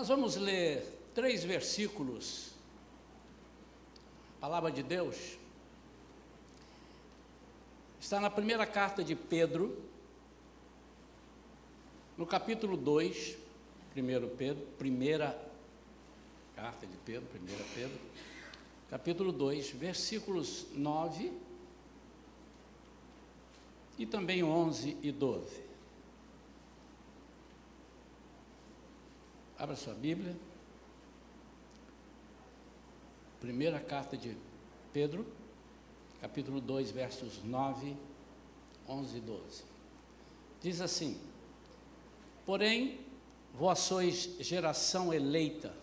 Nós vamos ler três versículos, palavra de Deus. Está na primeira carta de Pedro, no capítulo 2, primeiro Pedro, primeira carta de Pedro, primeira Pedro, capítulo 2, versículos 9 e também 11 e 12. Abra sua Bíblia. Primeira carta de Pedro, capítulo 2, versos 9, 11 e 12. Diz assim: Porém, vós sois geração eleita,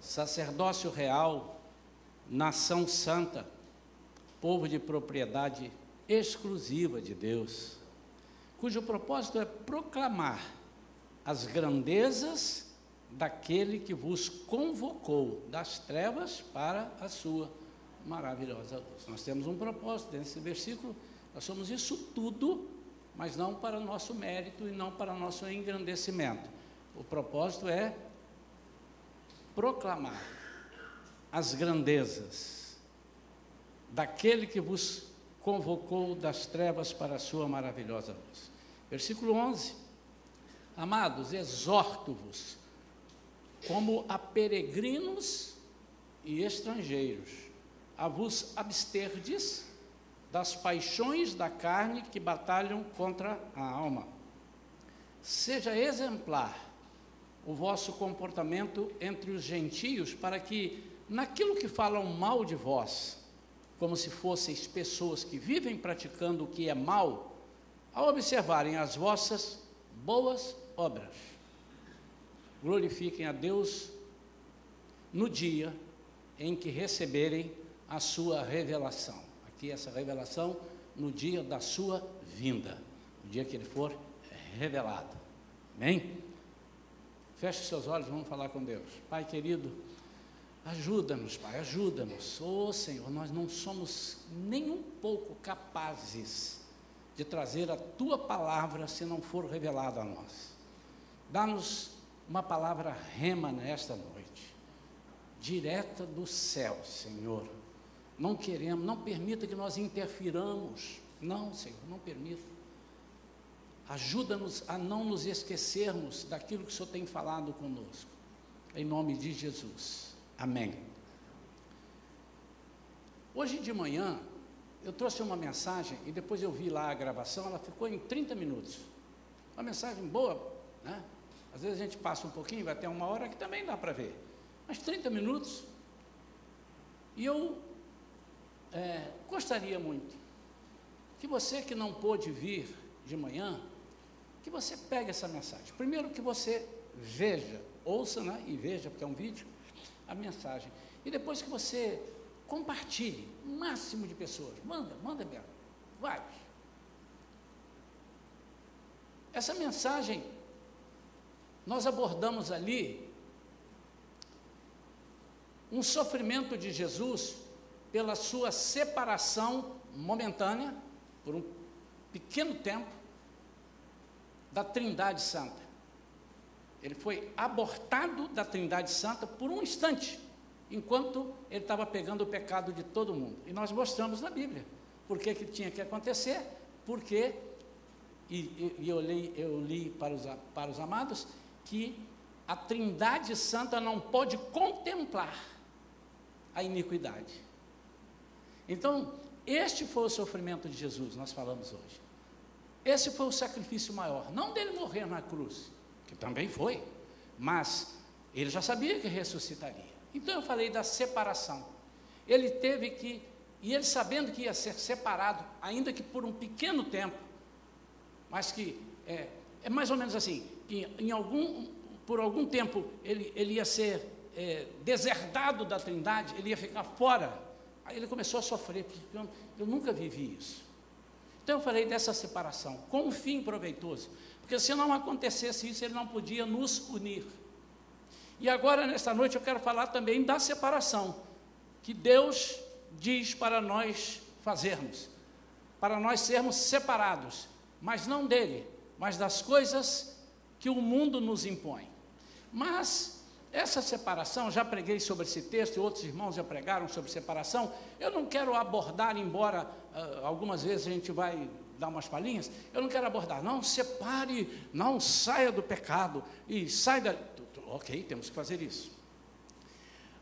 sacerdócio real, nação santa, povo de propriedade exclusiva de Deus, cujo propósito é proclamar as grandezas daquele que vos convocou das trevas para a sua maravilhosa luz. Nós temos um propósito nesse versículo, nós somos isso tudo, mas não para nosso mérito e não para nosso engrandecimento. O propósito é proclamar as grandezas daquele que vos convocou das trevas para a sua maravilhosa luz. Versículo 11. Amados, exorto-vos como a peregrinos e estrangeiros, a vos absterdes das paixões da carne que batalham contra a alma. Seja exemplar o vosso comportamento entre os gentios, para que, naquilo que falam mal de vós, como se fosseis pessoas que vivem praticando o que é mal, ao observarem as vossas boas obras, glorifiquem a Deus no dia em que receberem a sua revelação. Aqui, essa revelação no dia da sua vinda, no dia que ele for revelado. Amém? Feche seus olhos, vamos falar com Deus. Pai querido, ajuda-nos, Pai, ajuda-nos. Oh Senhor, nós não somos nem um pouco capazes de trazer a tua palavra se não for revelada a nós. Dá-nos uma palavra rema nesta noite, direta do céu, Senhor. Não queremos, não permita que nós interfiramos. Não, Senhor, não permita. Ajuda-nos a não nos esquecermos daquilo que o Senhor tem falado conosco. Em nome de Jesus. Amém. Hoje de manhã, eu trouxe uma mensagem e depois eu vi lá a gravação, ela ficou em 30 minutos. Uma mensagem boa, né? Às vezes a gente passa um pouquinho, vai até uma hora que também dá para ver. Mas 30 minutos. E eu é, gostaria muito que você que não pôde vir de manhã, que você pegue essa mensagem. Primeiro que você veja, ouça né, e veja, porque é um vídeo, a mensagem. E depois que você compartilhe, o máximo de pessoas. Manda, manda mesmo. Vai. Essa mensagem nós abordamos ali um sofrimento de Jesus pela sua separação momentânea, por um pequeno tempo, da Trindade Santa. Ele foi abortado da Trindade Santa por um instante, enquanto ele estava pegando o pecado de todo mundo. E nós mostramos na Bíblia por que, que tinha que acontecer, porque, e, e eu, li, eu li para os, para os amados, que a Trindade Santa não pode contemplar a iniquidade. Então, este foi o sofrimento de Jesus, nós falamos hoje. Esse foi o sacrifício maior, não dele morrer na cruz, que também foi, mas ele já sabia que ressuscitaria. Então eu falei da separação. Ele teve que, e ele sabendo que ia ser separado, ainda que por um pequeno tempo, mas que é, é mais ou menos assim: que em algum, por algum tempo ele, ele ia ser é, deserdado da Trindade, ele ia ficar fora. Aí ele começou a sofrer, porque eu, eu nunca vivi isso. Então eu falei dessa separação, com um fim proveitoso, porque se não acontecesse isso, ele não podia nos unir. E agora, nesta noite, eu quero falar também da separação, que Deus diz para nós fazermos, para nós sermos separados, mas não dele, mas das coisas que o mundo nos impõe. Mas essa separação, já preguei sobre esse texto, outros irmãos já pregaram sobre separação. Eu não quero abordar, embora uh, algumas vezes a gente vai dar umas palhinhas, eu não quero abordar, não, separe, não saia do pecado e sai da. Ok, temos que fazer isso.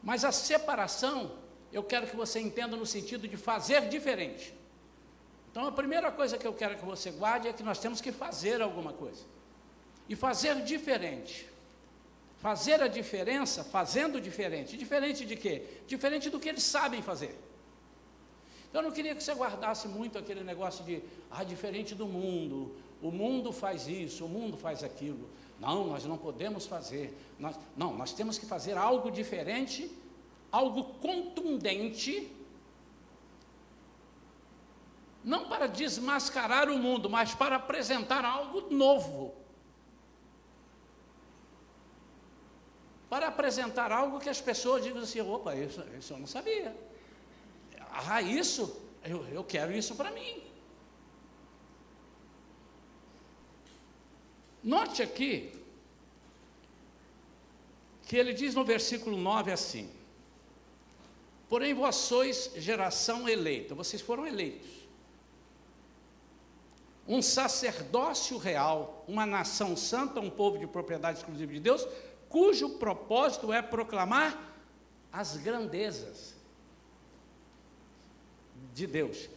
Mas a separação, eu quero que você entenda no sentido de fazer diferente. Então a primeira coisa que eu quero que você guarde é que nós temos que fazer alguma coisa. E fazer diferente. Fazer a diferença fazendo diferente. Diferente de quê? Diferente do que eles sabem fazer. Então, eu não queria que você guardasse muito aquele negócio de, ah, diferente do mundo, o mundo faz isso, o mundo faz aquilo. Não, nós não podemos fazer. Nós, não, nós temos que fazer algo diferente, algo contundente, não para desmascarar o mundo, mas para apresentar algo novo. Para apresentar algo que as pessoas digam assim: opa, isso, isso eu não sabia. Ah, isso, eu, eu quero isso para mim. Note aqui que ele diz no versículo 9 assim: Porém vós sois geração eleita, vocês foram eleitos, um sacerdócio real, uma nação santa, um povo de propriedade exclusiva de Deus, cujo propósito é proclamar as grandezas de Deus.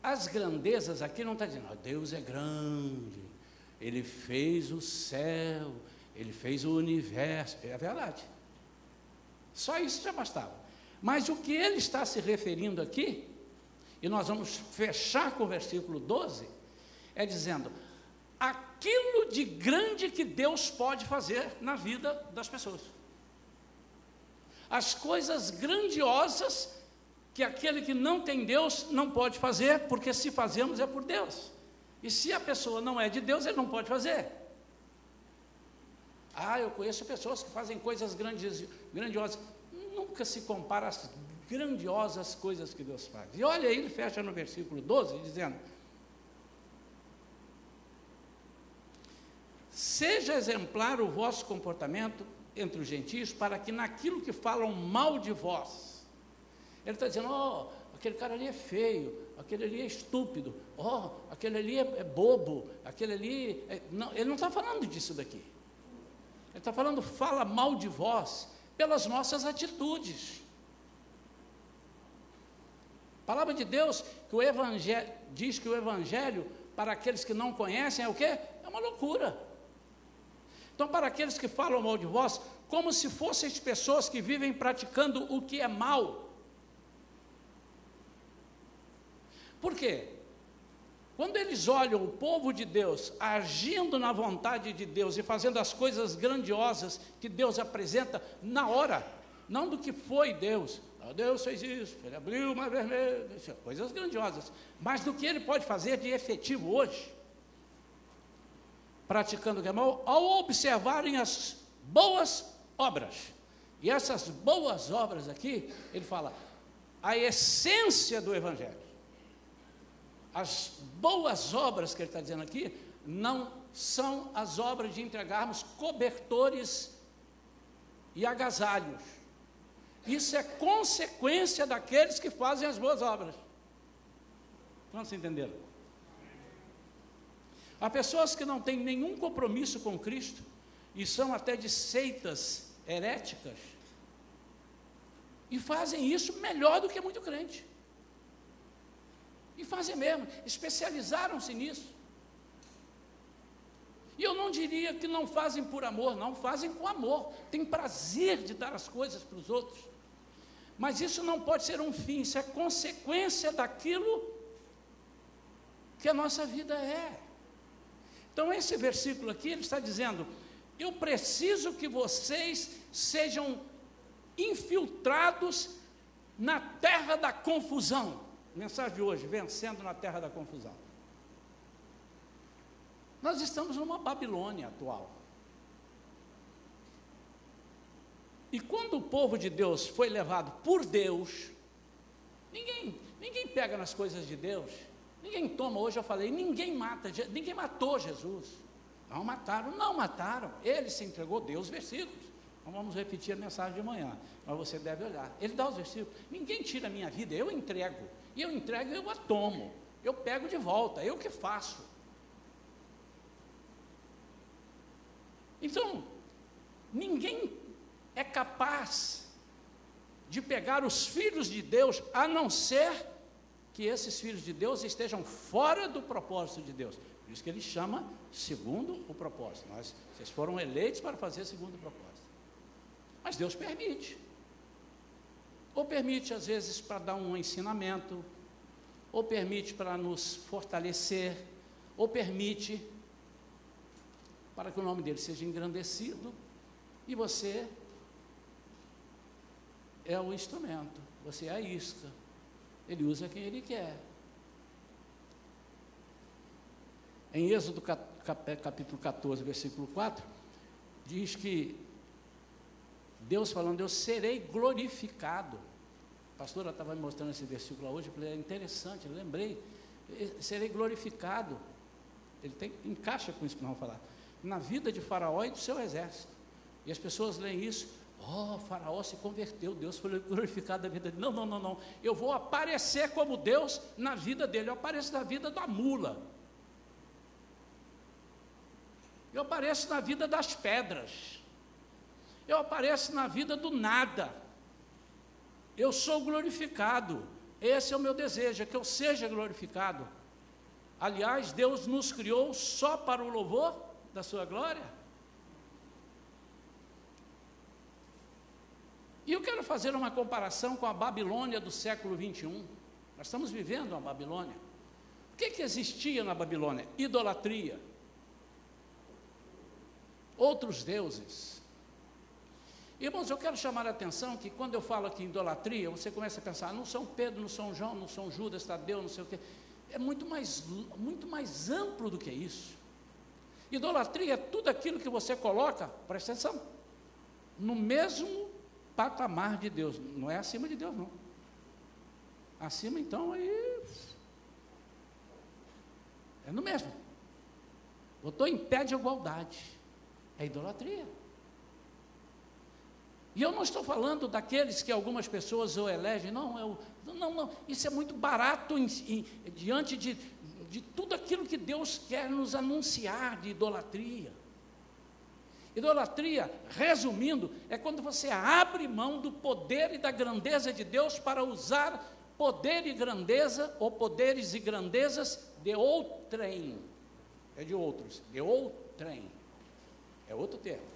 As grandezas aqui não está dizendo, Deus é grande, Ele fez o céu, Ele fez o universo. É verdade. Só isso já bastava. Mas o que ele está se referindo aqui, e nós vamos fechar com o versículo 12, é dizendo: aquilo de grande que Deus pode fazer na vida das pessoas. As coisas grandiosas que aquele que não tem Deus não pode fazer, porque se fazemos é por Deus. E se a pessoa não é de Deus, ele não pode fazer. Ah, eu conheço pessoas que fazem coisas grandiosas. Nunca se compara às grandiosas coisas que Deus faz. E olha aí, ele fecha no versículo 12, dizendo: Seja exemplar o vosso comportamento entre os gentios, para que naquilo que falam mal de vós, ele está dizendo, ó, oh, aquele cara ali é feio, aquele ali é estúpido, ó, oh, aquele ali é, é, bobo, aquele ali. É... Não, ele não está falando disso daqui. Ele está falando, fala mal de vós pelas nossas atitudes. A palavra de Deus que o evangelho diz que o evangelho para aqueles que não conhecem é o quê? É uma loucura. Então, para aqueles que falam mal de vós, como se fossem pessoas que vivem praticando o que é mal. Por quê? Quando eles olham o povo de Deus agindo na vontade de Deus e fazendo as coisas grandiosas que Deus apresenta na hora, não do que foi Deus, ah, Deus fez isso, ele abriu o mar vermelho, coisas grandiosas, mas do que ele pode fazer de efetivo hoje praticando o que é mal, ao observarem as boas obras. E essas boas obras aqui, ele fala, a essência do Evangelho. As boas obras que ele está dizendo aqui, não são as obras de entregarmos cobertores e agasalhos. Isso é consequência daqueles que fazem as boas obras. Vamos entender? Há pessoas que não têm nenhum compromisso com Cristo e são até de seitas heréticas e fazem isso melhor do que muito crente. E fazem mesmo, especializaram-se nisso. E eu não diria que não fazem por amor, não, fazem com amor, tem prazer de dar as coisas para os outros. Mas isso não pode ser um fim, isso é consequência daquilo que a nossa vida é. Então, esse versículo aqui, ele está dizendo: eu preciso que vocês sejam infiltrados na terra da confusão. Mensagem de hoje: vencendo na terra da confusão. Nós estamos numa Babilônia atual. E quando o povo de Deus foi levado por Deus, ninguém, ninguém pega nas coisas de Deus. Ninguém toma, hoje eu falei, ninguém mata, ninguém matou Jesus. Não mataram, não mataram. Ele se entregou, Deus, versículos. Então vamos repetir a mensagem de manhã, mas você deve olhar. Ele dá os versículos. Ninguém tira a minha vida, eu entrego. E eu entrego, eu a tomo. Eu pego de volta, eu que faço. Então, ninguém é capaz de pegar os filhos de Deus, a não ser que esses filhos de Deus estejam fora do propósito de Deus. Por isso que ele chama segundo o propósito. Nós, vocês foram eleitos para fazer segundo o propósito. Mas Deus permite. Ou permite, às vezes, para dar um ensinamento, ou permite para nos fortalecer, ou permite para que o nome dele seja engrandecido, e você é o instrumento, você é a isca. Ele usa quem ele quer. Em Êxodo capítulo 14, versículo 4, diz que Deus falando, eu serei glorificado. A pastora estava me mostrando esse versículo hoje, eu falei, é interessante, lembrei, serei glorificado. Ele tem, encaixa com isso que nós vamos falar. Na vida de Faraó e do seu exército. E as pessoas leem isso, Oh, Faraó se converteu, Deus foi glorificado na vida dele. Não, não, não, não. Eu vou aparecer como Deus na vida dele. Eu apareço na vida da mula. Eu apareço na vida das pedras. Eu apareço na vida do nada. Eu sou glorificado. Esse é o meu desejo, é que eu seja glorificado. Aliás, Deus nos criou só para o louvor da sua glória. E eu quero fazer uma comparação com a Babilônia do século 21. Nós estamos vivendo a Babilônia. O que, que existia na Babilônia? Idolatria. Outros deuses. Irmãos, eu quero chamar a atenção que quando eu falo aqui idolatria, você começa a pensar, não São Pedro, não São João, não São Judas, Tadeu, não sei o quê. É muito mais, muito mais amplo do que isso. Idolatria é tudo aquilo que você coloca, presta atenção, no mesmo patamar de Deus, não é acima de Deus, não. Acima, então, aí. É no mesmo. Botou em pé de igualdade. É idolatria. E eu não estou falando daqueles que algumas pessoas o elegem, não, eu, não, não, isso é muito barato em, em, diante de, de tudo aquilo que Deus quer nos anunciar de idolatria. Idolatria, resumindo, é quando você abre mão do poder e da grandeza de Deus para usar poder e grandeza, ou poderes e grandezas de outrem. É de outros, de outrem. É outro termo.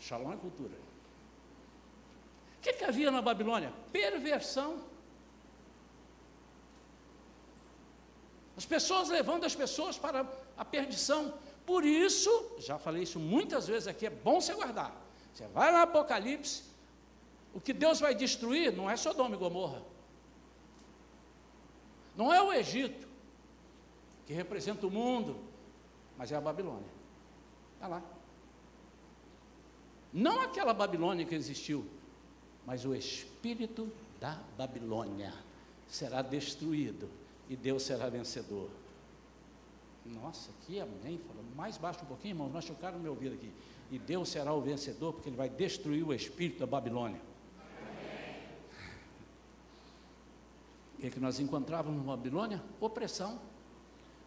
Shalom é cultura. O que, que havia na Babilônia? Perversão. As pessoas levando as pessoas para a perdição. Por isso, já falei isso muitas vezes aqui, é bom você guardar. Você vai no Apocalipse, o que Deus vai destruir não é Sodoma e Gomorra. Não é o Egito, que representa o mundo, mas é a Babilônia. Está lá. Não aquela Babilônia que existiu, mas o espírito da Babilônia será destruído e Deus será vencedor. Nossa, que amém. Falou mais baixo um pouquinho, irmãos, machucaram meu ouvido aqui. E Deus será o vencedor, porque Ele vai destruir o espírito da Babilônia. O que, é que nós encontrávamos na Babilônia? Opressão.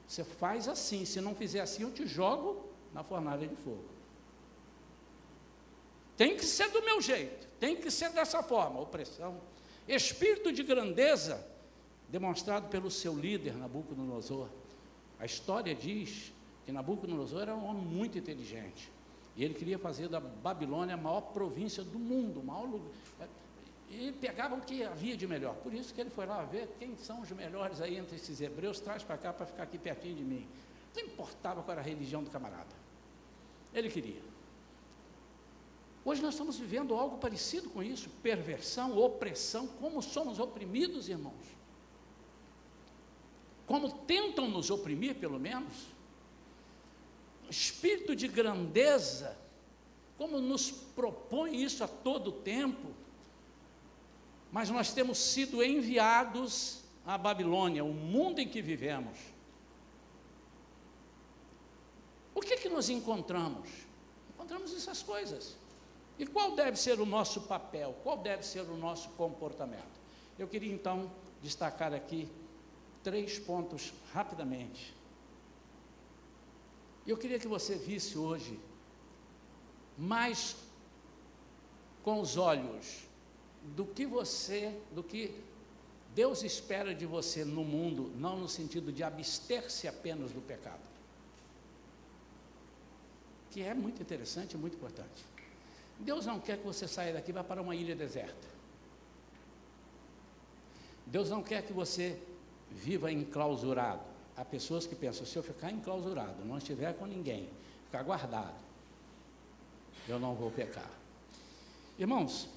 Você faz assim, se não fizer assim, eu te jogo na fornalha de fogo. Tem que ser do meu jeito, tem que ser dessa forma, opressão. Espírito de grandeza, demonstrado pelo seu líder, Nabucodonosor. A história diz que Nabucodonosor era um homem muito inteligente. E ele queria fazer da Babilônia a maior província do mundo, o maior lugar. E pegava o que havia de melhor. Por isso que ele foi lá ver quem são os melhores aí entre esses hebreus, traz para cá para ficar aqui pertinho de mim. Não importava qual era a religião do camarada. Ele queria. Hoje nós estamos vivendo algo parecido com isso: perversão, opressão. Como somos oprimidos, irmãos? Como tentam nos oprimir, pelo menos, espírito de grandeza, como nos propõe isso a todo tempo, mas nós temos sido enviados à Babilônia, o mundo em que vivemos. O que que nós encontramos? Encontramos essas coisas. E qual deve ser o nosso papel? Qual deve ser o nosso comportamento? Eu queria então destacar aqui três pontos rapidamente. Eu queria que você visse hoje mais com os olhos do que você, do que Deus espera de você no mundo, não no sentido de abster-se apenas do pecado. Que é muito interessante e muito importante. Deus não quer que você saia daqui e vá para uma ilha deserta. Deus não quer que você viva enclausurado. Há pessoas que pensam, se eu ficar enclausurado, não estiver com ninguém, ficar guardado, eu não vou pecar. Irmãos,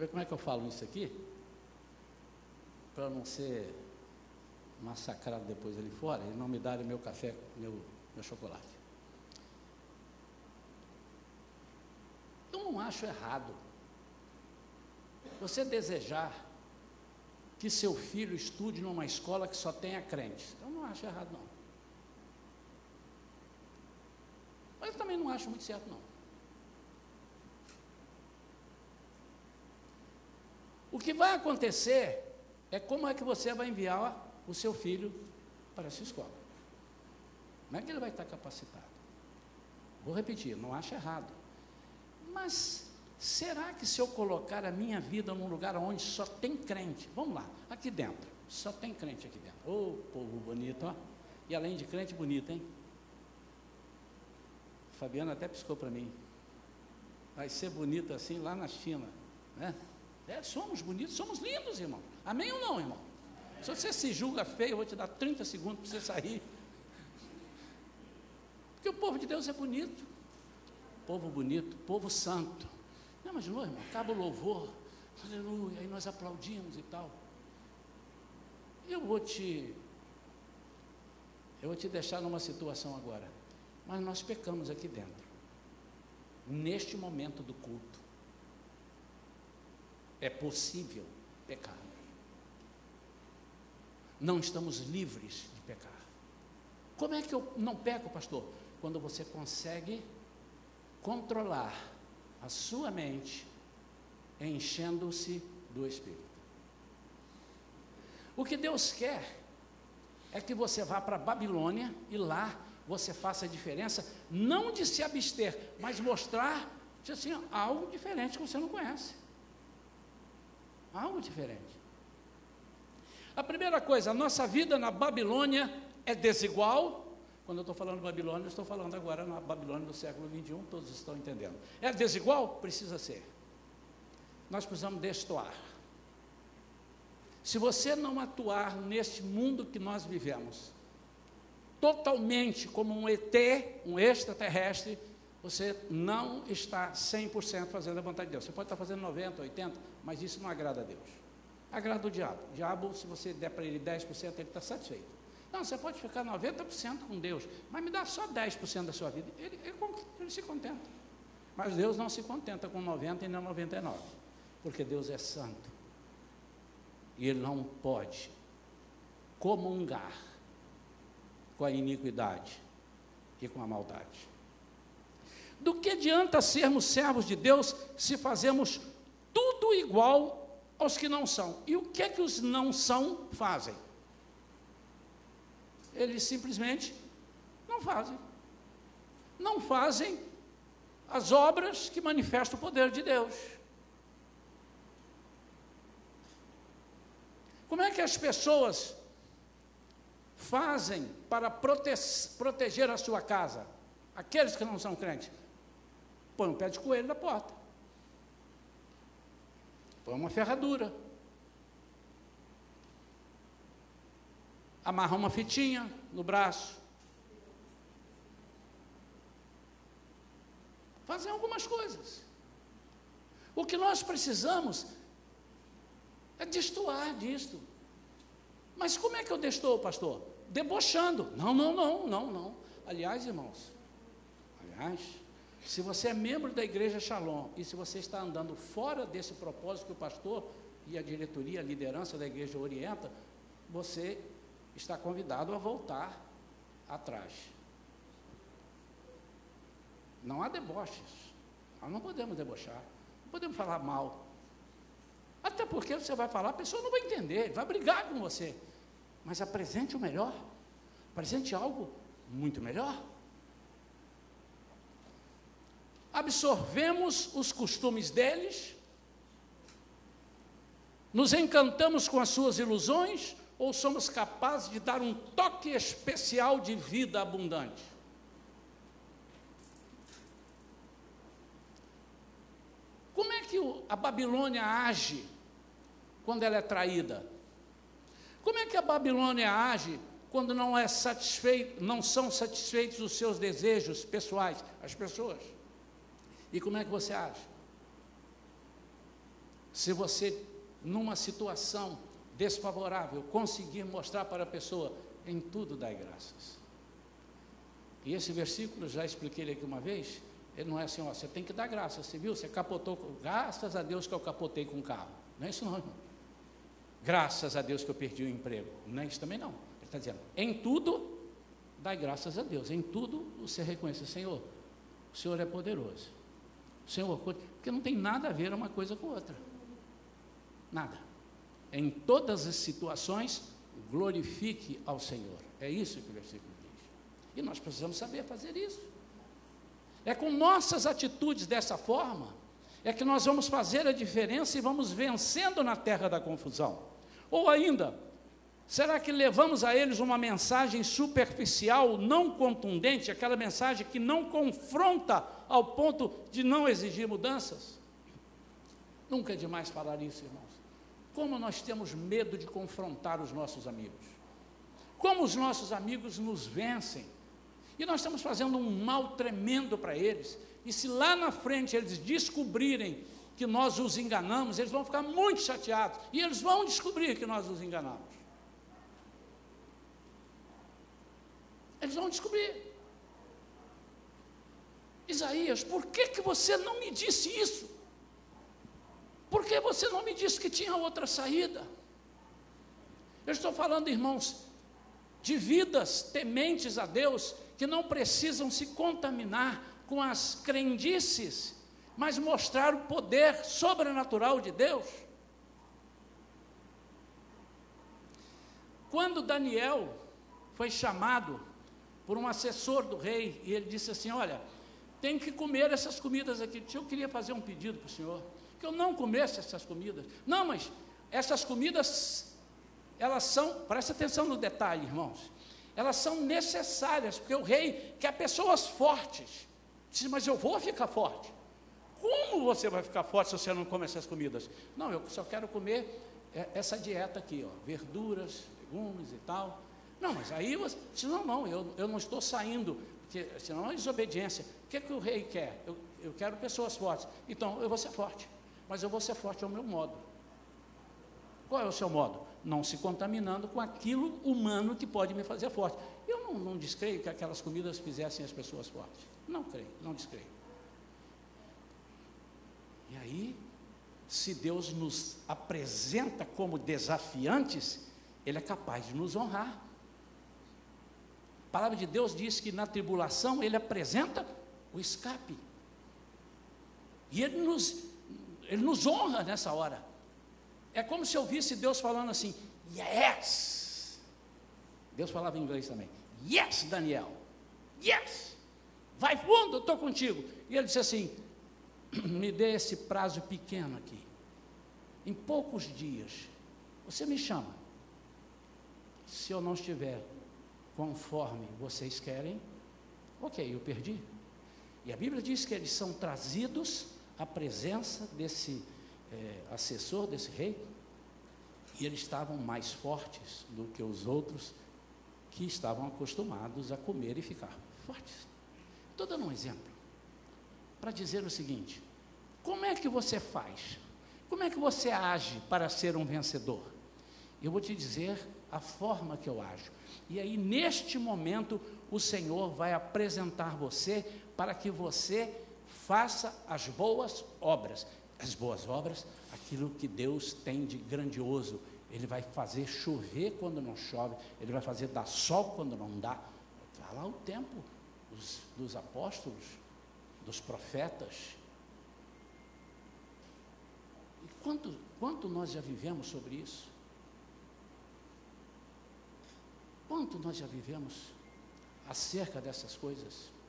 ver como é que eu falo isso aqui? Para não ser massacrado depois ali fora e não me darem meu café, meu, meu chocolate. Eu não acho errado você desejar que seu filho estude numa escola que só tenha crentes. Eu não acho errado, não. Mas também não acho muito certo, não. O que vai acontecer é como é que você vai enviar o seu filho para essa escola. Como é que ele vai estar capacitado? Vou repetir, não acho errado. Mas será que se eu colocar a minha vida num lugar onde só tem crente, vamos lá, aqui dentro, só tem crente aqui dentro. Ô oh, povo bonito, ó. E além de crente bonito, hein? Fabiana até piscou para mim. Vai ser bonito assim lá na China, né? É, somos bonitos, somos lindos, irmão. Amém ou não, irmão? Se você se julga feio, eu vou te dar 30 segundos para você sair. Porque o povo de Deus é bonito. Povo bonito, povo santo. Não imaginou, irmão? Acaba o louvor, aleluia, aí nós aplaudimos e tal. Eu vou te. Eu vou te deixar numa situação agora. Mas nós pecamos aqui dentro. Neste momento do culto. É possível pecar. Não estamos livres de pecar. Como é que eu não peco, pastor? Quando você consegue controlar a sua mente enchendo-se do Espírito. O que Deus quer é que você vá para Babilônia e lá você faça a diferença, não de se abster, mas mostrar assim, algo diferente que você não conhece. Algo diferente. A primeira coisa, a nossa vida na Babilônia é desigual. Quando eu estou falando Babilônia, eu estou falando agora na Babilônia do século 21, todos estão entendendo. É desigual? Precisa ser. Nós precisamos destoar. Se você não atuar neste mundo que nós vivemos, totalmente como um ET, um extraterrestre, você não está 100% fazendo a vontade de Deus. Você pode estar fazendo 90%, 80%, mas isso não agrada a Deus. Agrada o diabo. O diabo, se você der para ele 10%, ele está satisfeito. Não, você pode ficar 90% com Deus, mas me dá só 10% da sua vida. Ele, ele, ele, se contenta. Mas Deus não se contenta com 90% e não 99%, porque Deus é santo. E Ele não pode comungar com a iniquidade e com a maldade. Do que adianta sermos servos de Deus se fazemos tudo igual aos que não são? E o que é que os não são fazem? Eles simplesmente não fazem. Não fazem as obras que manifestam o poder de Deus. Como é que as pessoas fazem para prote proteger a sua casa? Aqueles que não são crentes põe um pé de coelho na porta. Põe uma ferradura. Amarra uma fitinha no braço. Fazem algumas coisas. O que nós precisamos é destoar disto. Mas como é que eu destoo, pastor? Debochando. Não, não, não, não, não. Aliás, irmãos, aliás, se você é membro da igreja Shalom e se você está andando fora desse propósito que o pastor e a diretoria, a liderança da igreja orienta, você está convidado a voltar atrás. Não há deboches. Nós não podemos debochar. Não podemos falar mal. Até porque você vai falar, a pessoa não vai entender, vai brigar com você. Mas apresente o melhor. Apresente algo muito melhor. Absorvemos os costumes deles, nos encantamos com as suas ilusões, ou somos capazes de dar um toque especial de vida abundante? Como é que a Babilônia age quando ela é traída? Como é que a Babilônia age quando não é satisfeito, não são satisfeitos os seus desejos pessoais, as pessoas? E como é que você age? Se você numa situação desfavorável, conseguir mostrar para a pessoa, em tudo dai graças. E esse versículo, já expliquei ele aqui uma vez, ele não é assim, ó, você tem que dar graças, você viu? Você capotou, graças a Deus que eu capotei com o carro. Não é isso não, irmão. Graças a Deus que eu perdi o emprego. Não é isso também não. Ele está dizendo, em tudo, dai graças a Deus. Em tudo, você reconhece, Senhor, o Senhor é poderoso. O Senhor, porque não tem nada a ver uma coisa com outra. Nada em todas as situações, glorifique ao Senhor. É isso que o versículo diz. E nós precisamos saber fazer isso. É com nossas atitudes dessa forma, é que nós vamos fazer a diferença e vamos vencendo na terra da confusão. Ou ainda, será que levamos a eles uma mensagem superficial, não contundente, aquela mensagem que não confronta ao ponto de não exigir mudanças? Nunca é demais falar isso, irmãos. Como nós temos medo de confrontar os nossos amigos. Como os nossos amigos nos vencem. E nós estamos fazendo um mal tremendo para eles. E se lá na frente eles descobrirem que nós os enganamos, eles vão ficar muito chateados. E eles vão descobrir que nós os enganamos. Eles vão descobrir. Isaías, por que, que você não me disse isso? Por que você não me disse que tinha outra saída? Eu estou falando, irmãos, de vidas tementes a Deus que não precisam se contaminar com as crendices, mas mostrar o poder sobrenatural de Deus. Quando Daniel foi chamado por um assessor do rei, e ele disse assim: Olha, tem que comer essas comidas aqui. Eu queria fazer um pedido para o senhor que eu não comesse essas comidas. Não, mas essas comidas, elas são, preste atenção no detalhe, irmãos, elas são necessárias, porque o rei quer pessoas fortes. Diz, mas eu vou ficar forte. Como você vai ficar forte se você não come essas comidas? Não, eu só quero comer é, essa dieta aqui, ó, verduras, legumes e tal. Não, mas aí você diz, não, não, eu, eu não estou saindo, porque senão é desobediência. O que, é que o rei quer? Eu, eu quero pessoas fortes. Então, eu vou ser forte mas eu vou ser forte ao meu modo. Qual é o seu modo? Não se contaminando com aquilo humano que pode me fazer forte. Eu não, não descreio que aquelas comidas fizessem as pessoas fortes. Não creio, não descreio. E aí, se Deus nos apresenta como desafiantes, Ele é capaz de nos honrar. A palavra de Deus diz que na tribulação Ele apresenta o escape. E Ele nos ele nos honra nessa hora. É como se eu visse Deus falando assim: Yes! Deus falava em inglês também: Yes, Daniel! Yes! Vai fundo, eu estou contigo. E ele disse assim: Me dê esse prazo pequeno aqui. Em poucos dias, você me chama. Se eu não estiver conforme vocês querem, ok, eu perdi. E a Bíblia diz que eles são trazidos a presença desse é, assessor, desse rei, e eles estavam mais fortes do que os outros que estavam acostumados a comer e ficar fortes. Estou dando um exemplo para dizer o seguinte: como é que você faz? Como é que você age para ser um vencedor? Eu vou te dizer a forma que eu ajo. E aí, neste momento, o Senhor vai apresentar você para que você faça as boas obras. As boas obras, aquilo que Deus tem de grandioso. Ele vai fazer chover quando não chove, ele vai fazer dar sol quando não dá. Está lá o tempo dos, dos apóstolos. dos profetas. E quanto, quanto nós já vivemos sobre isso? Quanto nós já vivemos acerca dessas coisas?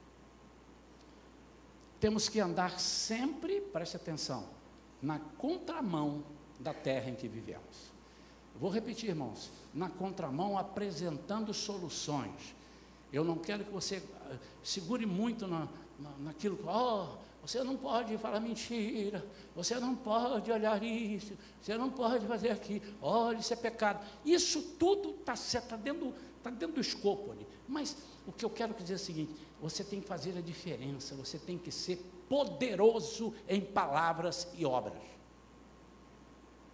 Temos que andar sempre, preste atenção, na contramão da terra em que vivemos. Vou repetir, irmãos, na contramão apresentando soluções. Eu não quero que você uh, segure muito na, na, naquilo que, oh, você não pode falar mentira, você não pode olhar isso, você não pode fazer aquilo, olha, isso é pecado. Isso tudo está tá dentro, tá dentro do escopo ali. Mas o que eu quero dizer é o seguinte: você tem que fazer a diferença, você tem que ser poderoso em palavras e obras.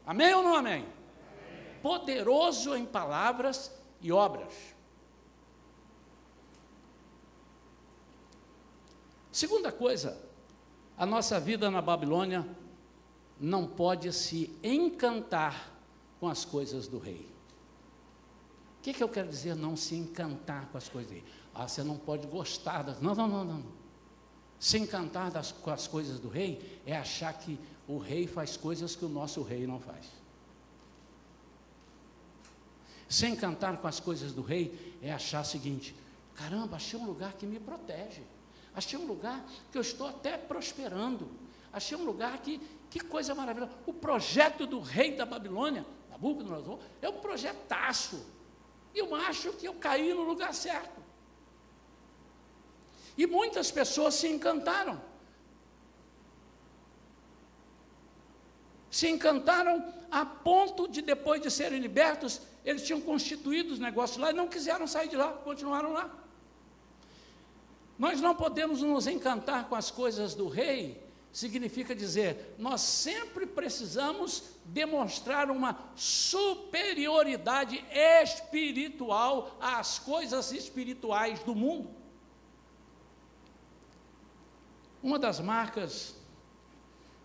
Amém ou não amém? amém. Poderoso em palavras e obras. Segunda coisa, a nossa vida na Babilônia não pode se encantar com as coisas do rei. Que, que eu quero dizer não se encantar com as coisas rei? Ah, você não pode gostar das. Não, não, não, não. Se encantar das, com as coisas do rei é achar que o rei faz coisas que o nosso rei não faz. Se encantar com as coisas do rei é achar o seguinte: caramba, achei um lugar que me protege. Achei um lugar que eu estou até prosperando. Achei um lugar que, que coisa maravilhosa. O projeto do rei da Babilônia, Nabucodonosor, é um projetaço. Eu acho que eu caí no lugar certo. E muitas pessoas se encantaram. Se encantaram a ponto de, depois de serem libertos, eles tinham constituído os negócios lá e não quiseram sair de lá, continuaram lá. Nós não podemos nos encantar com as coisas do rei, significa dizer, nós sempre precisamos demonstrar uma superioridade espiritual às coisas espirituais do mundo. Uma das marcas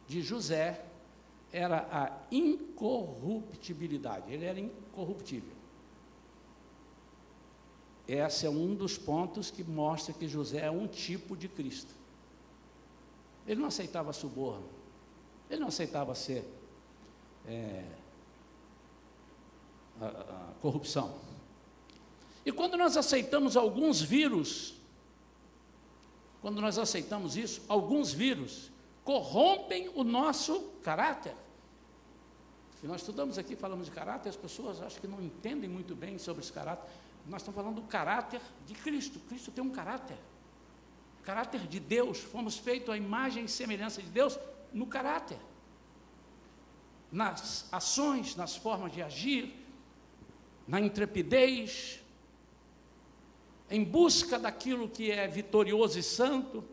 de José era a incorruptibilidade, ele era incorruptível. Esse é um dos pontos que mostra que José é um tipo de Cristo. Ele não aceitava suborno, ele não aceitava ser é, a, a corrupção. E quando nós aceitamos alguns vírus quando nós aceitamos isso, alguns vírus corrompem o nosso caráter. E nós estudamos aqui, falamos de caráter, as pessoas acho que não entendem muito bem sobre esse caráter. Nós estamos falando do caráter de Cristo. Cristo tem um caráter. Caráter de Deus. Fomos feitos à imagem e semelhança de Deus no caráter. Nas ações, nas formas de agir, na intrepidez, em busca daquilo que é vitorioso e santo.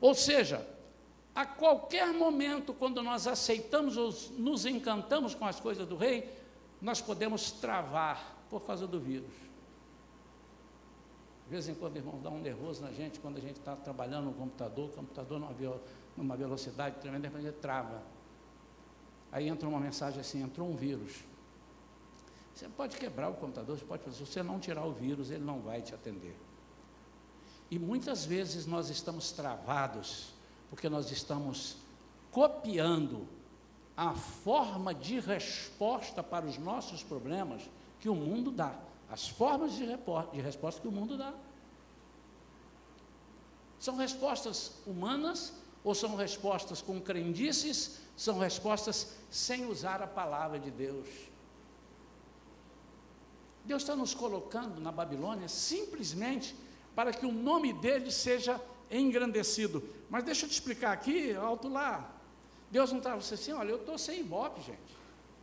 Ou seja, a qualquer momento, quando nós aceitamos ou nos encantamos com as coisas do rei, nós podemos travar por causa do vírus. De vez em quando, irmão, dá um nervoso na gente quando a gente está trabalhando no computador, o computador numa, velocidade tremenda, a gente trava. Aí entra uma mensagem assim, entrou um vírus. Você pode quebrar o computador, você pode fazer, se você não tirar o vírus, ele não vai te atender. E muitas vezes nós estamos travados, porque nós estamos copiando a forma de resposta para os nossos problemas que o mundo dá, as formas de, de resposta que o mundo dá. São respostas humanas ou são respostas com crendices, são respostas sem usar a palavra de Deus. Deus está nos colocando na Babilônia simplesmente para que o nome dele seja engrandecido. Mas deixa eu te explicar aqui, alto lá. Deus não estava assim, olha, eu estou sem ibope, gente.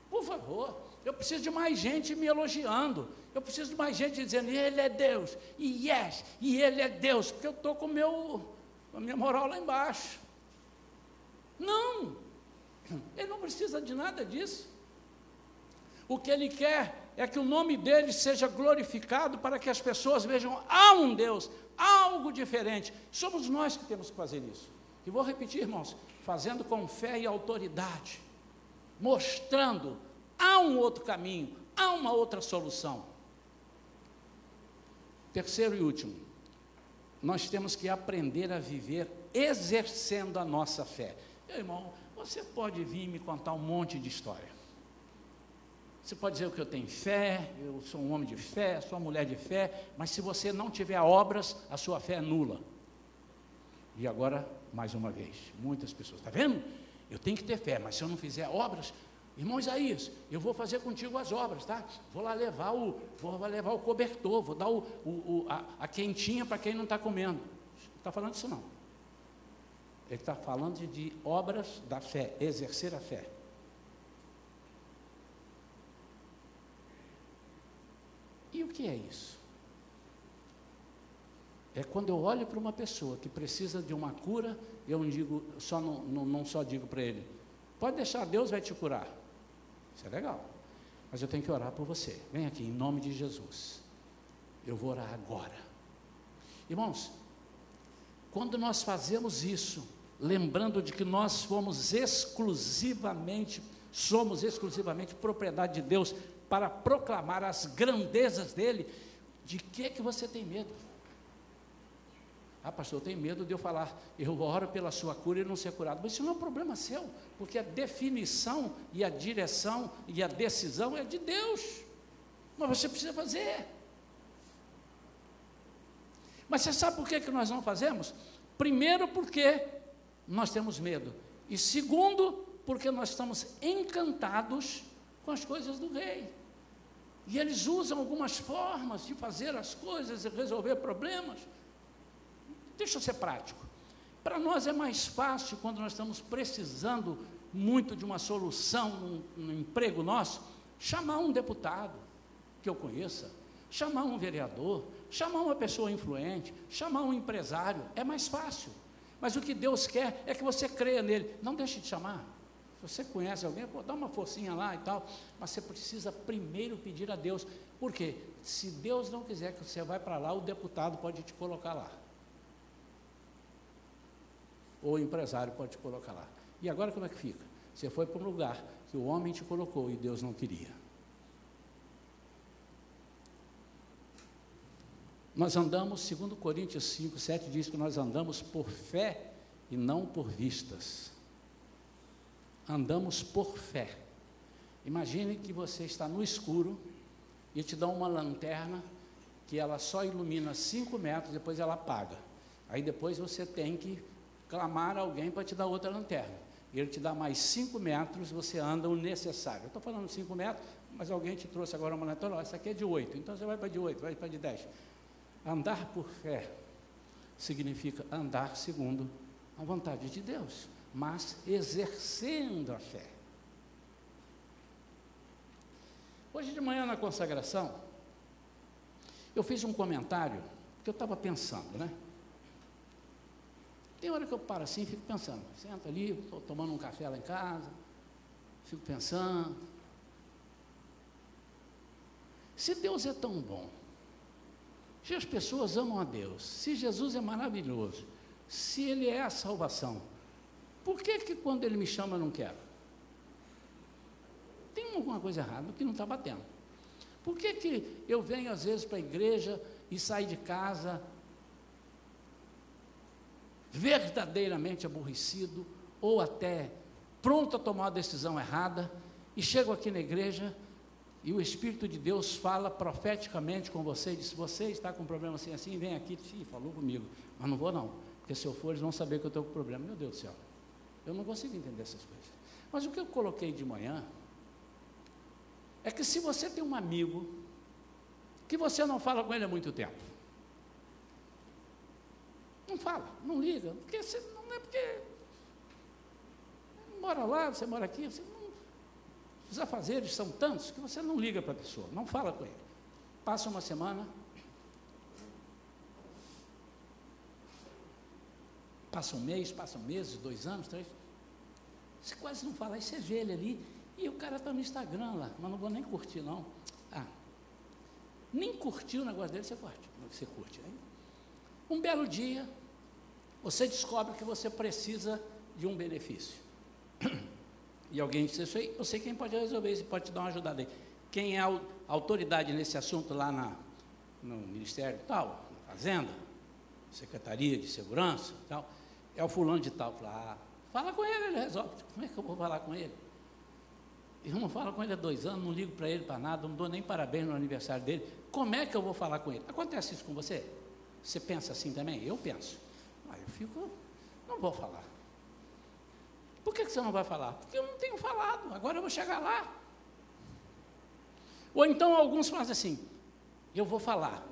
Por favor, eu preciso de mais gente me elogiando. Eu preciso de mais gente dizendo, Ele é Deus, e yes, e Ele é Deus, porque eu estou com meu, a minha moral lá embaixo. Não, Ele não precisa de nada disso. O que Ele quer é que o nome dele seja glorificado para que as pessoas vejam há um Deus, algo diferente. Somos nós que temos que fazer isso. E vou repetir, irmãos, fazendo com fé e autoridade, mostrando há um outro caminho, há uma outra solução. Terceiro e último, nós temos que aprender a viver exercendo a nossa fé. Meu irmão, você pode vir me contar um monte de história. Você pode dizer que eu tenho fé, eu sou um homem de fé, sou uma mulher de fé, mas se você não tiver obras, a sua fé é nula. E agora, mais uma vez, muitas pessoas, está vendo? Eu tenho que ter fé, mas se eu não fizer obras, irmão Isaías, eu vou fazer contigo as obras, tá? Vou lá levar o, vou levar o cobertor, vou dar o, o, o a, a, quentinha para quem não está comendo. Não está falando isso não. Ele está falando de, obras da fé, exercer a fé. E o que é isso? É quando eu olho para uma pessoa que precisa de uma cura, eu digo, só não, não, não só digo para ele, pode deixar, Deus vai te curar. Isso é legal. Mas eu tenho que orar por você. Vem aqui, em nome de Jesus. Eu vou orar agora. Irmãos, quando nós fazemos isso, lembrando de que nós fomos exclusivamente, somos exclusivamente propriedade de Deus para proclamar as grandezas dele, de que que você tem medo? Ah, pastor, eu tenho medo de eu falar, eu oro pela sua cura e não ser curado. Mas isso não é um problema seu, porque a definição e a direção e a decisão é de Deus. Mas você precisa fazer. Mas você sabe por que, que nós não fazemos? Primeiro, porque nós temos medo. E segundo, porque nós estamos encantados com as coisas do rei. E eles usam algumas formas de fazer as coisas e resolver problemas. Deixa eu ser prático. Para nós é mais fácil quando nós estamos precisando muito de uma solução no, no emprego nosso, chamar um deputado que eu conheça, chamar um vereador, chamar uma pessoa influente, chamar um empresário, é mais fácil. Mas o que Deus quer é que você creia nele. Não deixe de chamar. Se você conhece alguém, pô, dá uma forcinha lá e tal. Mas você precisa primeiro pedir a Deus. Por quê? Se Deus não quiser que você vá para lá, o deputado pode te colocar lá ou o empresário pode te colocar lá. E agora como é que fica? Você foi para um lugar que o homem te colocou e Deus não queria. Nós andamos, segundo Coríntios 5, 7 diz que nós andamos por fé e não por vistas. Andamos por fé. Imagine que você está no escuro e te dão uma lanterna que ela só ilumina 5 metros, depois ela apaga. Aí depois você tem que clamar a alguém para te dar outra lanterna. E ele te dá mais 5 metros, você anda o necessário. Eu estou falando 5 metros, mas alguém te trouxe agora uma lanterna, essa aqui é de 8, então você vai para de 8, vai para de 10. Andar por fé significa andar segundo a vontade de Deus, mas exercendo a fé. Hoje de manhã na consagração, eu fiz um comentário que eu estava pensando, né? Tem hora que eu paro assim e fico pensando. Sento ali, estou tomando um café lá em casa, fico pensando. Se Deus é tão bom, se as pessoas amam a Deus, se Jesus é maravilhoso, se Ele é a salvação, por que que quando Ele me chama eu não quero? Tem alguma coisa errada que não está batendo. Por que que eu venho às vezes para a igreja e saio de casa verdadeiramente aborrecido ou até pronto a tomar uma decisão errada e chego aqui na igreja e o Espírito de Deus fala profeticamente com você diz: Você está com um problema assim, assim, vem aqui. Sim, falou comigo, mas não vou não, porque se eu for, eles vão saber que eu estou com problema. Meu Deus do céu, eu não consigo entender essas coisas. Mas o que eu coloquei de manhã é que se você tem um amigo que você não fala com ele há muito tempo, não fala, não liga, porque você, não é porque mora lá, você mora aqui, você os afazeres são tantos que você não liga para a pessoa, não fala com ele. Passa uma semana, passa um mês, passam meses, dois anos, três. Você quase não fala, aí você vê ele ali, e o cara está no Instagram lá, mas não vou nem curtir não. Ah, nem curtir o negócio dele, você curte. Você curte. Hein? Um belo dia, você descobre que você precisa de um benefício. E alguém disse isso aí, eu sei quem pode resolver isso, pode te dar uma ajudada aí. Quem é a autoridade nesse assunto lá na, no Ministério tal, na Fazenda? secretaria de segurança tal, é o fulano de tal. Fala, ah, fala com ele, ele resolve. Como é que eu vou falar com ele? Eu não falo com ele há dois anos, não ligo para ele para nada, não dou nem parabéns no aniversário dele. Como é que eu vou falar com ele? Acontece isso com você? Você pensa assim também? Eu penso. Aí eu fico, não vou falar. Por que, você não vai falar? Porque eu não tenho falado, agora eu vou chegar lá. Ou então alguns fazem assim, eu vou falar,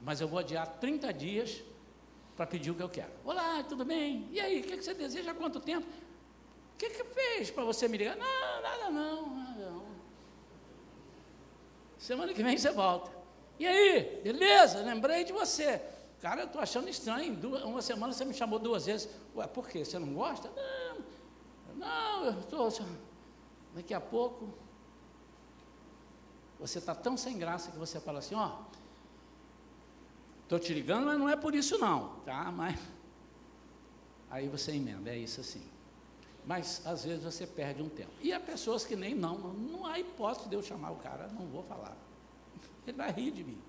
mas eu vou adiar 30 dias para pedir o que eu quero. Olá, tudo bem? E aí, o que, você deseja há quanto tempo? O que, que fez para você me ligar? Não, nada não, nada não. Semana que vem você volta. E aí, beleza? Lembrei de você. Cara, eu estou achando estranho. Uma semana você me chamou duas vezes. Ué, por quê? Você não gosta? Não, não eu estou. Daqui a pouco, você está tão sem graça que você fala assim: ó, estou te ligando, mas não é por isso não, tá? Mas. Aí você emenda, é isso assim. Mas às vezes você perde um tempo. E há pessoas que nem não, não há hipótese de eu chamar o cara, não vou falar. Ele vai rir de mim.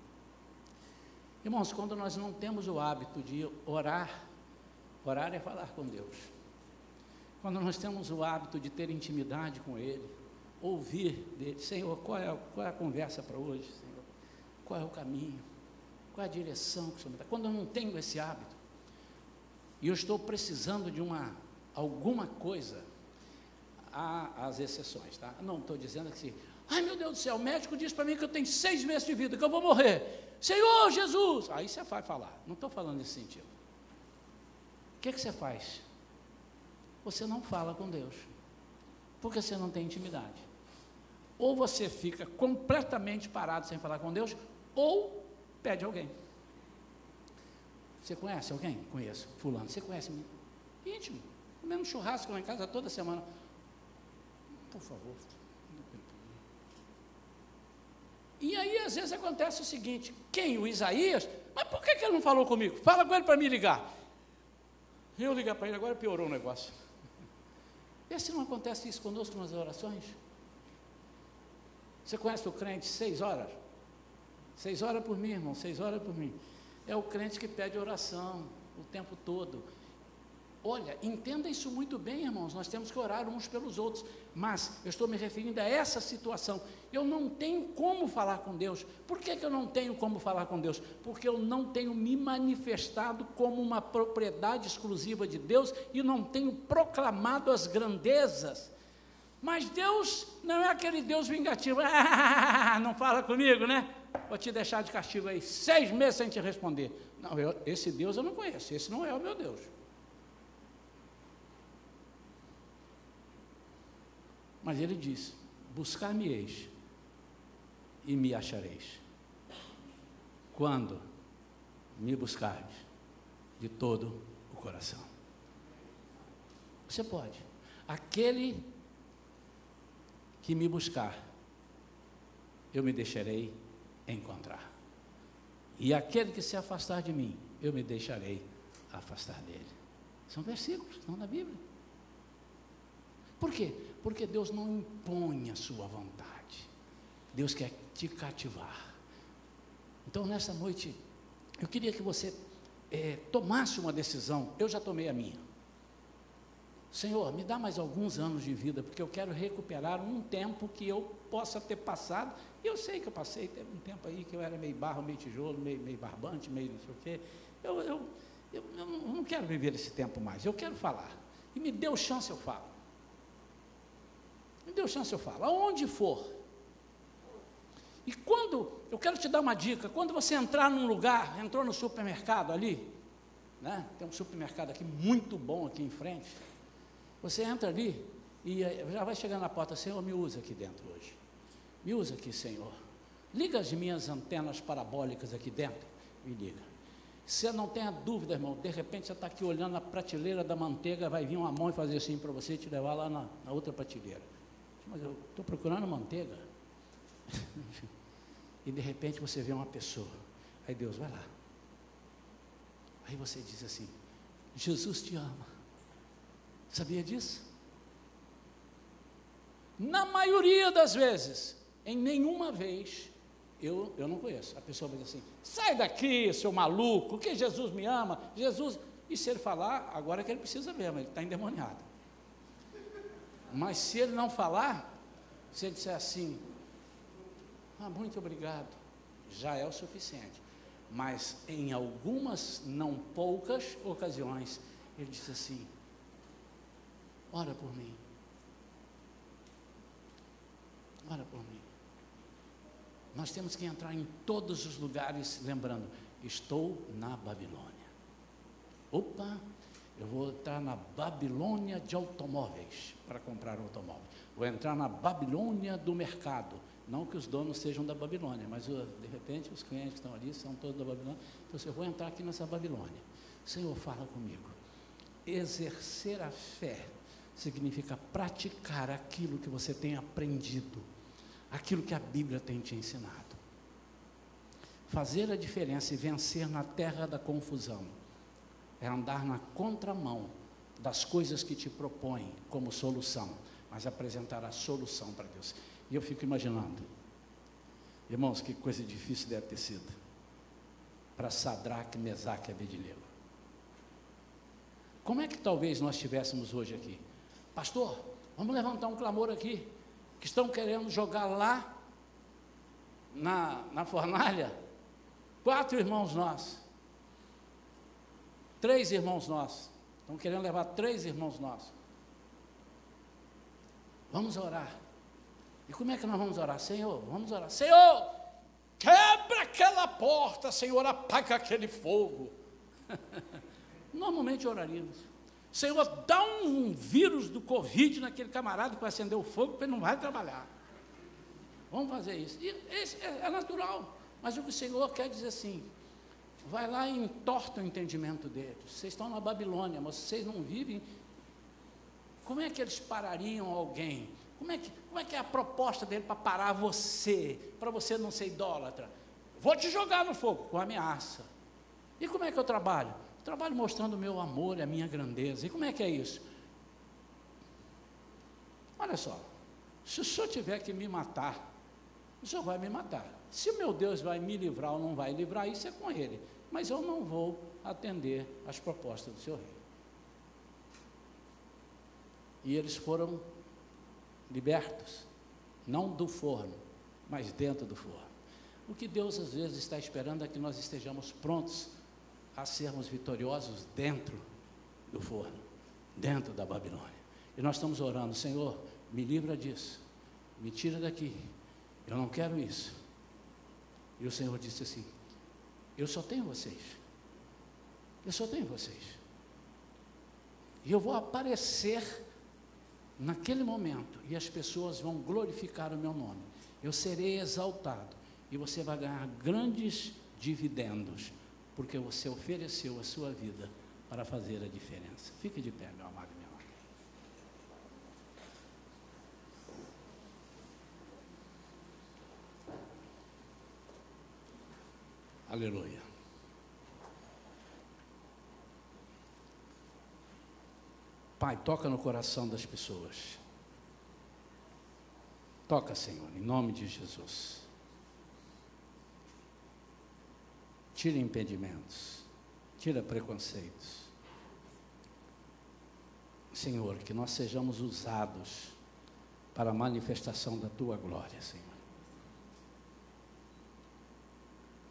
Irmãos, quando nós não temos o hábito de orar, orar é falar com Deus. Quando nós temos o hábito de ter intimidade com Ele, ouvir dele, Senhor, qual é, qual é a conversa para hoje, Senhor? Qual é o caminho? Qual é a direção que o Senhor me dá? Quando eu não tenho esse hábito, e eu estou precisando de uma alguma coisa, há as exceções, tá? Não estou dizendo que se, ai meu Deus do céu, o médico diz para mim que eu tenho seis meses de vida, que eu vou morrer. Senhor Jesus! Aí você vai falar, não estou falando nesse sentido. O que, que você faz? Você não fala com Deus, porque você não tem intimidade. Ou você fica completamente parado sem falar com Deus, ou pede alguém. Você conhece alguém? Conheço. Fulano. Você conhece? Íntimo comendo churrasco lá em casa toda semana. Por favor. E aí, às vezes, acontece o seguinte: quem? O Isaías? Mas por que, que ele não falou comigo? Fala com ele para me ligar. Eu ligar para ele, agora piorou o negócio. E se não acontece isso conosco nas orações? Você conhece o crente seis horas? Seis horas por mim, irmão, seis horas por mim. É o crente que pede oração o tempo todo. Olha, entenda isso muito bem, irmãos. Nós temos que orar uns pelos outros. Mas eu estou me referindo a essa situação. Eu não tenho como falar com Deus. Por que, que eu não tenho como falar com Deus? Porque eu não tenho me manifestado como uma propriedade exclusiva de Deus e não tenho proclamado as grandezas. Mas Deus não é aquele Deus vingativo. Ah, não fala comigo, né? Vou te deixar de castigo aí seis meses sem te responder. Não, eu, esse Deus eu não conheço. Esse não é o meu Deus. Mas ele diz: Buscar-me-eis e me achareis. Quando me buscardes de todo o coração. Você pode. Aquele que me buscar, eu me deixarei encontrar. E aquele que se afastar de mim, eu me deixarei afastar dele. São versículos, estão na Bíblia. Por quê? Porque Deus não impõe a sua vontade. Deus quer te cativar. Então, nessa noite, eu queria que você é, tomasse uma decisão. Eu já tomei a minha. Senhor, me dá mais alguns anos de vida, porque eu quero recuperar um tempo que eu possa ter passado. Eu sei que eu passei, teve um tempo aí que eu era meio barro, meio tijolo, meio, meio barbante, meio não sei o quê. Eu, eu, eu, eu não quero viver esse tempo mais, eu quero falar. E me deu chance, eu falo. Me deu chance, eu falo. Aonde for. E quando, eu quero te dar uma dica, quando você entrar num lugar, entrou no supermercado ali, né? Tem um supermercado aqui muito bom aqui em frente. Você entra ali e eh, já vai chegando na porta, Senhor, me usa aqui dentro hoje. Me usa aqui, Senhor. Liga as minhas antenas parabólicas aqui dentro. Me liga. Você não tenha dúvida, irmão, de repente você está aqui olhando na prateleira da manteiga, vai vir uma mão e fazer assim para você e te levar lá na, na outra prateleira mas eu estou procurando manteiga. e de repente você vê uma pessoa. Aí Deus vai lá. Aí você diz assim: Jesus te ama. Sabia disso? Na maioria das vezes, em nenhuma vez, Eu, eu não conheço. A pessoa vai dizer assim: sai daqui, seu maluco, que Jesus me ama. Jesus. E se ele falar, agora é que ele precisa mesmo, ele está endemoniado. Mas se ele não falar, se ele disser assim, ah, muito obrigado, já é o suficiente. Mas em algumas, não poucas ocasiões, ele disse assim: ora por mim. Ora por mim. Nós temos que entrar em todos os lugares, lembrando, estou na Babilônia. Opa, eu vou entrar na Babilônia de automóveis para comprar um automóvel. Vou entrar na Babilônia do mercado. Não que os donos sejam da Babilônia, mas de repente os clientes que estão ali são todos da Babilônia. Então, eu vou entrar aqui nessa Babilônia. Senhor, fala comigo. Exercer a fé significa praticar aquilo que você tem aprendido, aquilo que a Bíblia tem te ensinado. Fazer a diferença e vencer na terra da confusão é andar na contramão das coisas que te propõem como solução, mas apresentar a solução para Deus. E eu fico imaginando, irmãos, que coisa difícil deve ter sido para Sadraque, Mesaque e Abednego. Como é que talvez nós estivéssemos hoje aqui? Pastor, vamos levantar um clamor aqui, que estão querendo jogar lá na, na fornalha quatro irmãos nossos. Três irmãos nossos. Estão querendo levar três irmãos nossos. Vamos orar. E como é que nós vamos orar? Senhor, vamos orar. Senhor, quebra aquela porta, Senhor, apaga aquele fogo. Normalmente oraríamos. Senhor, dá um vírus do Covid naquele camarada que vai acender o fogo, porque ele não vai trabalhar. Vamos fazer isso. E esse é, é natural. Mas o que o Senhor quer dizer assim, vai lá e entorta o entendimento deles. Vocês estão na Babilônia, mas vocês não vivem. Como é que eles parariam alguém? Como é que, como é, que é a proposta dele para parar você, para você não ser idólatra? Vou te jogar no fogo, com ameaça. E como é que eu trabalho? Trabalho mostrando o meu amor e a minha grandeza. E como é que é isso? Olha só, se o senhor tiver que me matar, o senhor vai me matar. Se o meu Deus vai me livrar ou não vai livrar, isso é com ele mas eu não vou atender às propostas do seu rei. E eles foram libertos, não do forno, mas dentro do forno. O que Deus às vezes está esperando é que nós estejamos prontos a sermos vitoriosos dentro do forno, dentro da Babilônia. E nós estamos orando, Senhor, me livra disso, me tira daqui, eu não quero isso. E o Senhor disse assim: eu só tenho vocês. Eu só tenho vocês. E eu vou aparecer naquele momento e as pessoas vão glorificar o meu nome. Eu serei exaltado e você vai ganhar grandes dividendos, porque você ofereceu a sua vida para fazer a diferença. Fique de pé, meu amado. Aleluia. Pai, toca no coração das pessoas. Toca, Senhor, em nome de Jesus. Tira impedimentos, tira preconceitos. Senhor, que nós sejamos usados para a manifestação da tua glória, Senhor.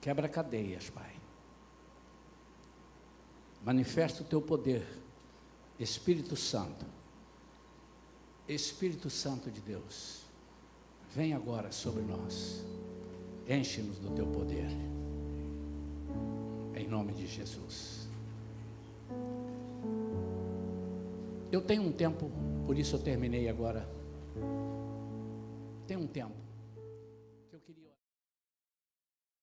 Quebra cadeias, Pai. Manifesta o teu poder, Espírito Santo. Espírito Santo de Deus, vem agora sobre nós. Enche-nos do teu poder. Em nome de Jesus. Eu tenho um tempo, por isso eu terminei agora. Tem um tempo